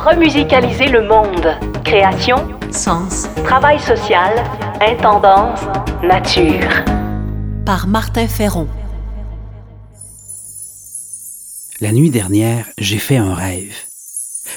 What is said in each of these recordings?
Remusicaliser le monde. Création, sens, travail social, intendance, nature. Par Martin Ferron. La nuit dernière, j'ai fait un rêve.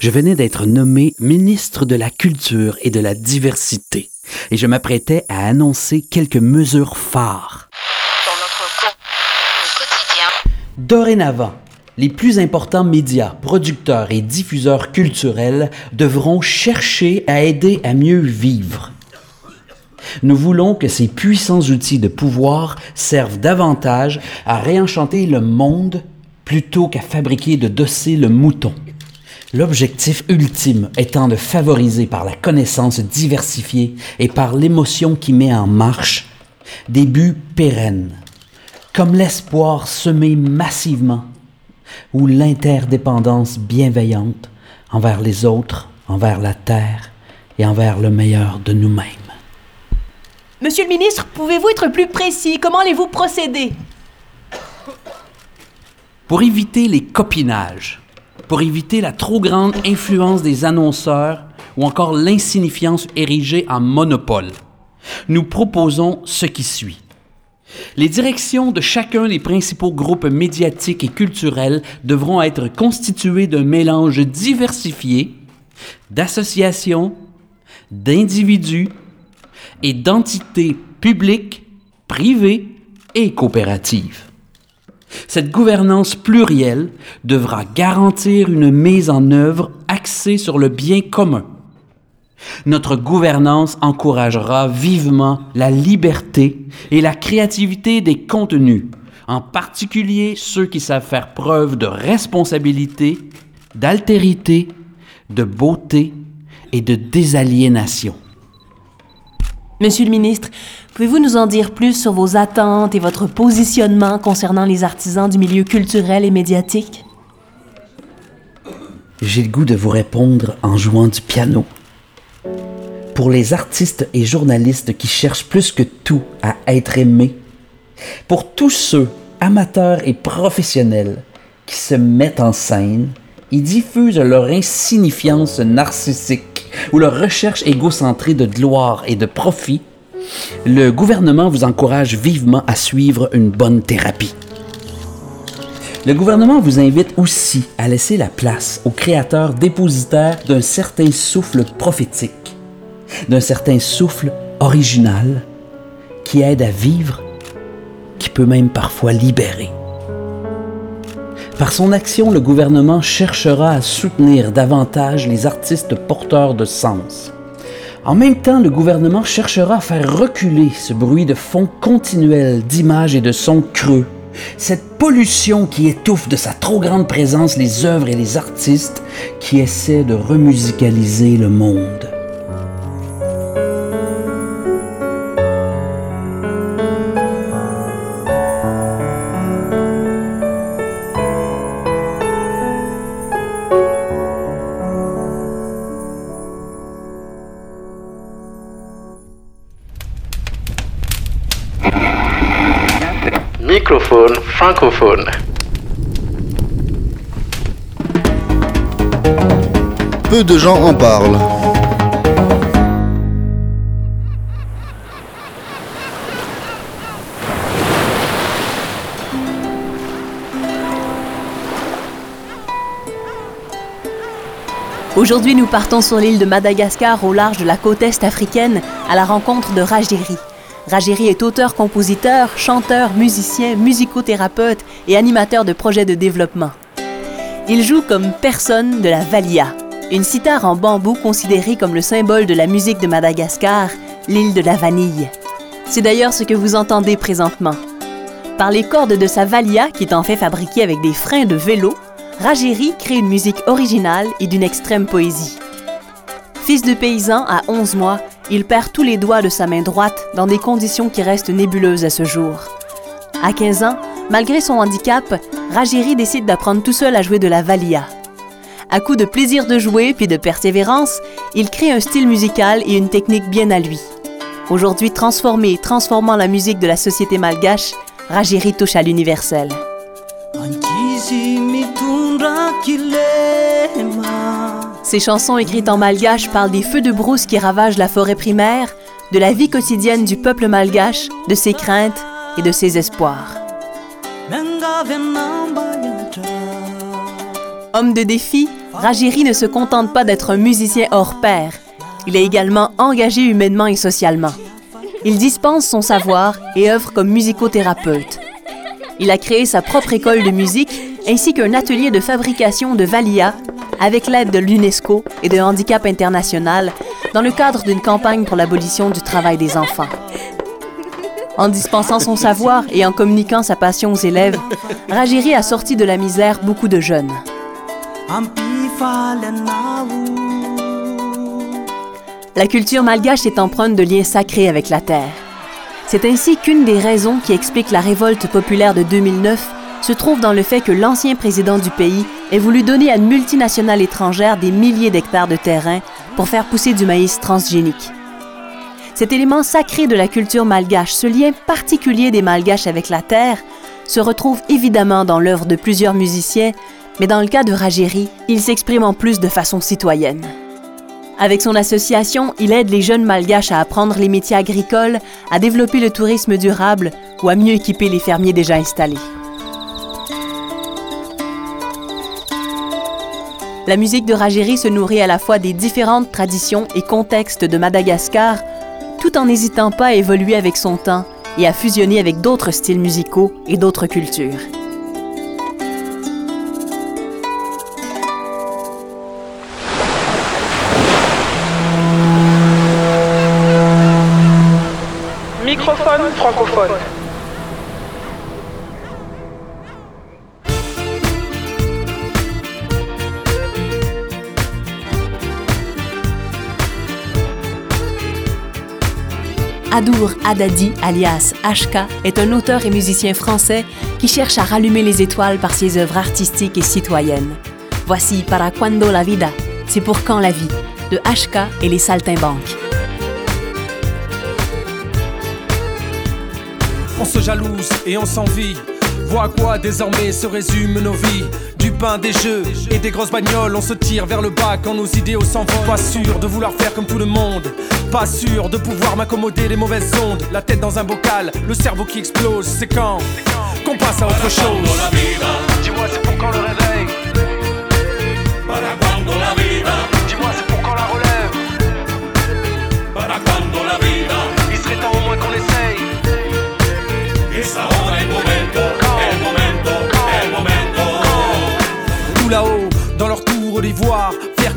Je venais d'être nommé ministre de la Culture et de la Diversité et je m'apprêtais à annoncer quelques mesures phares. Dans notre quotidien. Dorénavant, les plus importants médias, producteurs et diffuseurs culturels devront chercher à aider à mieux vivre. Nous voulons que ces puissants outils de pouvoir servent davantage à réenchanter le monde plutôt qu'à fabriquer de dociles moutons. L'objectif ultime étant de favoriser par la connaissance diversifiée et par l'émotion qui met en marche des buts pérennes, comme l'espoir semé massivement ou l'interdépendance bienveillante envers les autres, envers la terre et envers le meilleur de nous-mêmes. Monsieur le ministre, pouvez-vous être plus précis? Comment allez-vous procéder? Pour éviter les copinages, pour éviter la trop grande influence des annonceurs ou encore l'insignifiance érigée en monopole, nous proposons ce qui suit. Les directions de chacun des principaux groupes médiatiques et culturels devront être constituées d'un mélange diversifié d'associations, d'individus et d'entités publiques, privées et coopératives. Cette gouvernance plurielle devra garantir une mise en œuvre axée sur le bien commun notre gouvernance encouragera vivement la liberté et la créativité des contenus, en particulier ceux qui savent faire preuve de responsabilité, d'altérité, de beauté et de désaliénation. Monsieur le ministre, pouvez-vous nous en dire plus sur vos attentes et votre positionnement concernant les artisans du milieu culturel et médiatique? J'ai le goût de vous répondre en jouant du piano pour les artistes et journalistes qui cherchent plus que tout à être aimés, pour tous ceux, amateurs et professionnels, qui se mettent en scène et diffusent leur insignifiance narcissique ou leur recherche égocentrée de gloire et de profit, le gouvernement vous encourage vivement à suivre une bonne thérapie. Le gouvernement vous invite aussi à laisser la place aux créateurs dépositaires d'un certain souffle prophétique d'un certain souffle original qui aide à vivre, qui peut même parfois libérer. Par son action, le gouvernement cherchera à soutenir davantage les artistes porteurs de sens. En même temps, le gouvernement cherchera à faire reculer ce bruit de fond continuel d'images et de sons creux, cette pollution qui étouffe de sa trop grande présence les œuvres et les artistes qui essaient de remusicaliser le monde. Francophone. Peu de gens en parlent. Aujourd'hui, nous partons sur l'île de Madagascar au large de la côte est africaine à la rencontre de Rajiri. Rajiri est auteur-compositeur, chanteur, musicien, musicothérapeute et animateur de projets de développement. Il joue comme personne de la valia, une cithare en bambou considérée comme le symbole de la musique de Madagascar, l'île de la vanille. C'est d'ailleurs ce que vous entendez présentement. Par les cordes de sa valia, qui est en fait fabriquée avec des freins de vélo, Ragéry crée une musique originale et d'une extrême poésie. Fils de paysan à 11 mois, il perd tous les doigts de sa main droite dans des conditions qui restent nébuleuses à ce jour. À 15 ans, malgré son handicap, Ragéry décide d'apprendre tout seul à jouer de la valia. À coup de plaisir de jouer puis de persévérance, il crée un style musical et une technique bien à lui. Aujourd'hui transformé et transformant la musique de la société malgache, Ragéry touche à l'universel. Ces chansons écrites en malgache parlent des feux de brousse qui ravagent la forêt primaire, de la vie quotidienne du peuple malgache, de ses craintes et de ses espoirs. Homme de défi, Ragiri ne se contente pas d'être un musicien hors pair. Il est également engagé humainement et socialement. Il dispense son savoir et œuvre comme musicothérapeute. Il a créé sa propre école de musique ainsi qu'un atelier de fabrication de valia avec l'aide de l'UNESCO et de Handicap International dans le cadre d'une campagne pour l'abolition du travail des enfants. En dispensant son savoir et en communiquant sa passion aux élèves, Ragiri a sorti de la misère beaucoup de jeunes. La culture malgache est empreinte de liens sacrés avec la terre. C'est ainsi qu'une des raisons qui explique la révolte populaire de 2009 se trouve dans le fait que l'ancien président du pays ait voulu donner à une multinationale étrangère des milliers d'hectares de terrain pour faire pousser du maïs transgénique. Cet élément sacré de la culture malgache, ce lien particulier des malgaches avec la terre, se retrouve évidemment dans l'œuvre de plusieurs musiciens, mais dans le cas de Ragéry, il s'exprime en plus de façon citoyenne. Avec son association, il aide les jeunes malgaches à apprendre les métiers agricoles, à développer le tourisme durable ou à mieux équiper les fermiers déjà installés. La musique de Ragéry se nourrit à la fois des différentes traditions et contextes de Madagascar, tout en n'hésitant pas à évoluer avec son temps et à fusionner avec d'autres styles musicaux et d'autres cultures. Microphone francophone. Adour Adadi, alias HK, est un auteur et musicien français qui cherche à rallumer les étoiles par ses œuvres artistiques et citoyennes. Voici Para Cuando la Vida, c'est pour quand la vie, de HK et les Saltimbanques. On se jalouse et on s'envie. Vois à quoi désormais se résument nos vies? Des jeux et des grosses bagnoles. On se tire vers le bas quand nos idéaux s'envolent Pas sûr de vouloir faire comme tout le monde. Pas sûr de pouvoir m'accommoder des mauvaises ondes. La tête dans un bocal, le cerveau qui explose C'est quand qu'on passe à autre chose. Dis-moi c'est pour quand le réveil? Dis-moi c'est pour quand la relève? Il serait temps au moins qu'on essaye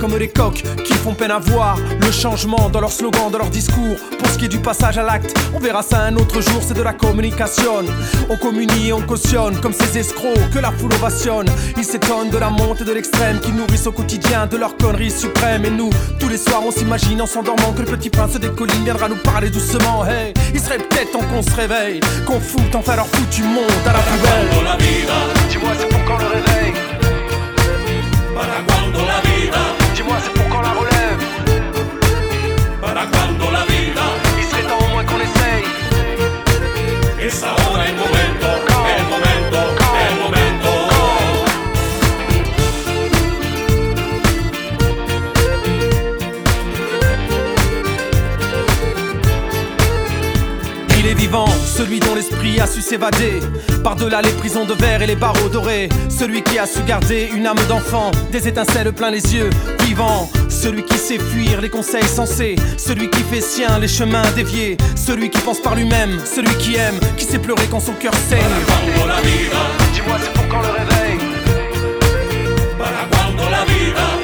comme des coqs qui font peine à voir Le changement dans leur slogan, dans leur discours. Pour ce qui est du passage à l'acte On verra ça un autre jour, c'est de la communication. On communie et on cautionne Comme ces escrocs que la foule ovationne. Ils s'étonnent de la montée de l'extrême Qui nourrissent au quotidien de leur connerie suprême Et nous, tous les soirs on s'imagine en s'endormant Que le petit prince des collines viendra nous parler doucement. Hey, il serait peut-être temps qu'on se réveille Qu'on foute enfin leur foutu monde à la poubelle. Dis-moi c'est pour quand le réveil? Vivant, celui dont l'esprit a su s'évader. Par-delà les prisons de verre et les barreaux dorés Celui qui a su garder une âme d'enfant Des étincelles plein les yeux, vivant. Celui qui sait fuir les conseils sensés Celui qui fait sien les chemins déviés Celui qui pense par lui-même, celui qui aime Qui sait pleurer quand son cœur saigne. Dis-moi c'est pour quand le réveil? La vida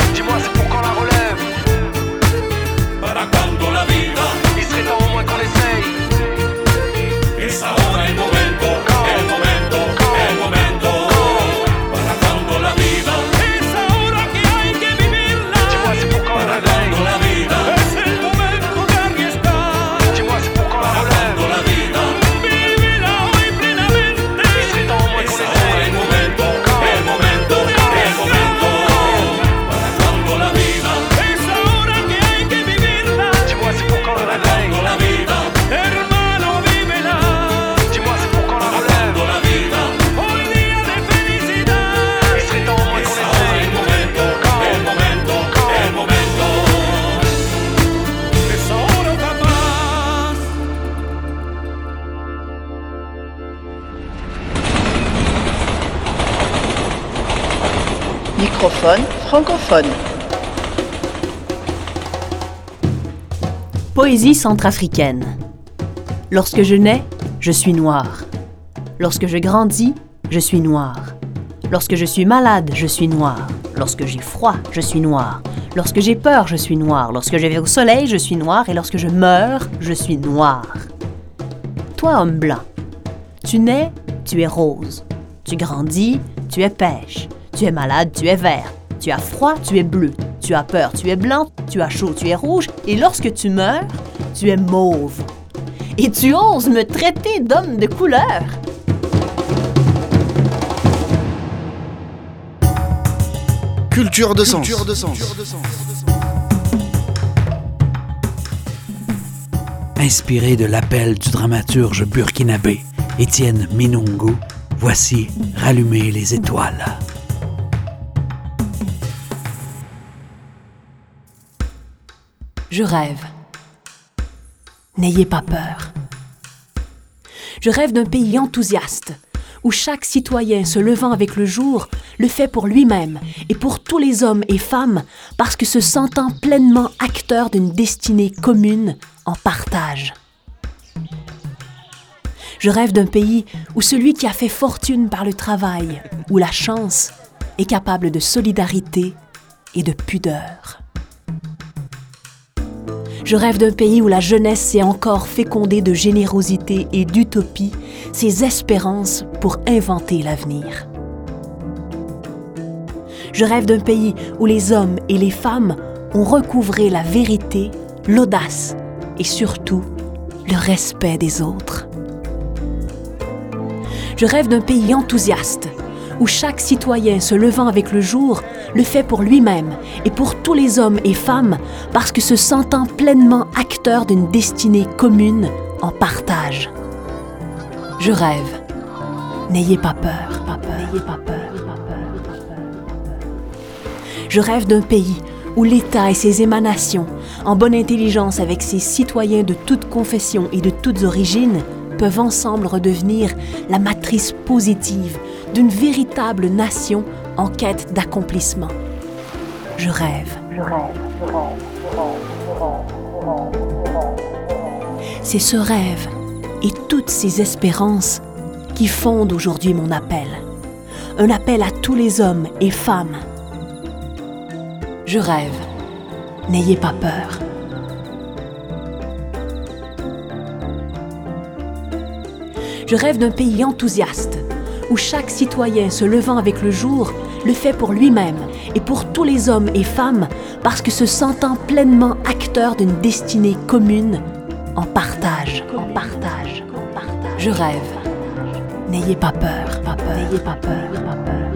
francophone. Poésie centrafricaine. Lorsque je nais, je suis noir. Lorsque je grandis, je suis noir. Lorsque je suis malade, je suis noir. Lorsque j'ai froid, je suis noir. Lorsque j'ai peur, je suis noir. Lorsque je vais au soleil, je suis noir. Et lorsque je meurs, je suis noir. Toi, homme blanc, tu nais, tu es rose. Tu grandis, tu es pêche. Tu es malade, tu es vert. Tu as froid, tu es bleu. Tu as peur, tu es blanc. Tu as chaud, tu es rouge. Et lorsque tu meurs, tu es mauve. Et tu oses me traiter d'homme de couleur. Culture de sens. Inspiré de l'appel du dramaturge burkinabé Étienne Minungu, voici Rallumer les étoiles. Je rêve. N'ayez pas peur. Je rêve d'un pays enthousiaste, où chaque citoyen se levant avec le jour le fait pour lui-même et pour tous les hommes et femmes parce que se sentant pleinement acteur d'une destinée commune en partage. Je rêve d'un pays où celui qui a fait fortune par le travail ou la chance est capable de solidarité et de pudeur. Je rêve d'un pays où la jeunesse sait encore féconder de générosité et d'utopie ses espérances pour inventer l'avenir. Je rêve d'un pays où les hommes et les femmes ont recouvré la vérité, l'audace et surtout le respect des autres. Je rêve d'un pays enthousiaste où chaque citoyen se levant avec le jour le fait pour lui-même et pour tous les hommes et femmes parce que se sentant pleinement acteur d'une destinée commune en partage. Je rêve. N'ayez pas peur, pas peur, pas peur. Je rêve d'un pays où l'État et ses émanations, en bonne intelligence avec ses citoyens de toutes confessions et de toutes origines, peuvent ensemble redevenir la matrice positive d'une véritable nation en quête d'accomplissement. Je rêve. C'est ce rêve et toutes ces espérances qui fondent aujourd'hui mon appel. Un appel à tous les hommes et femmes. Je rêve. N'ayez pas peur. Je rêve d'un pays enthousiaste, où chaque citoyen se levant avec le jour le fait pour lui-même et pour tous les hommes et femmes parce que se sentant pleinement acteur d'une destinée commune en partage, en partage, en partage. Je rêve. N'ayez pas peur, pas peur, n'ayez pas peur, pas peur.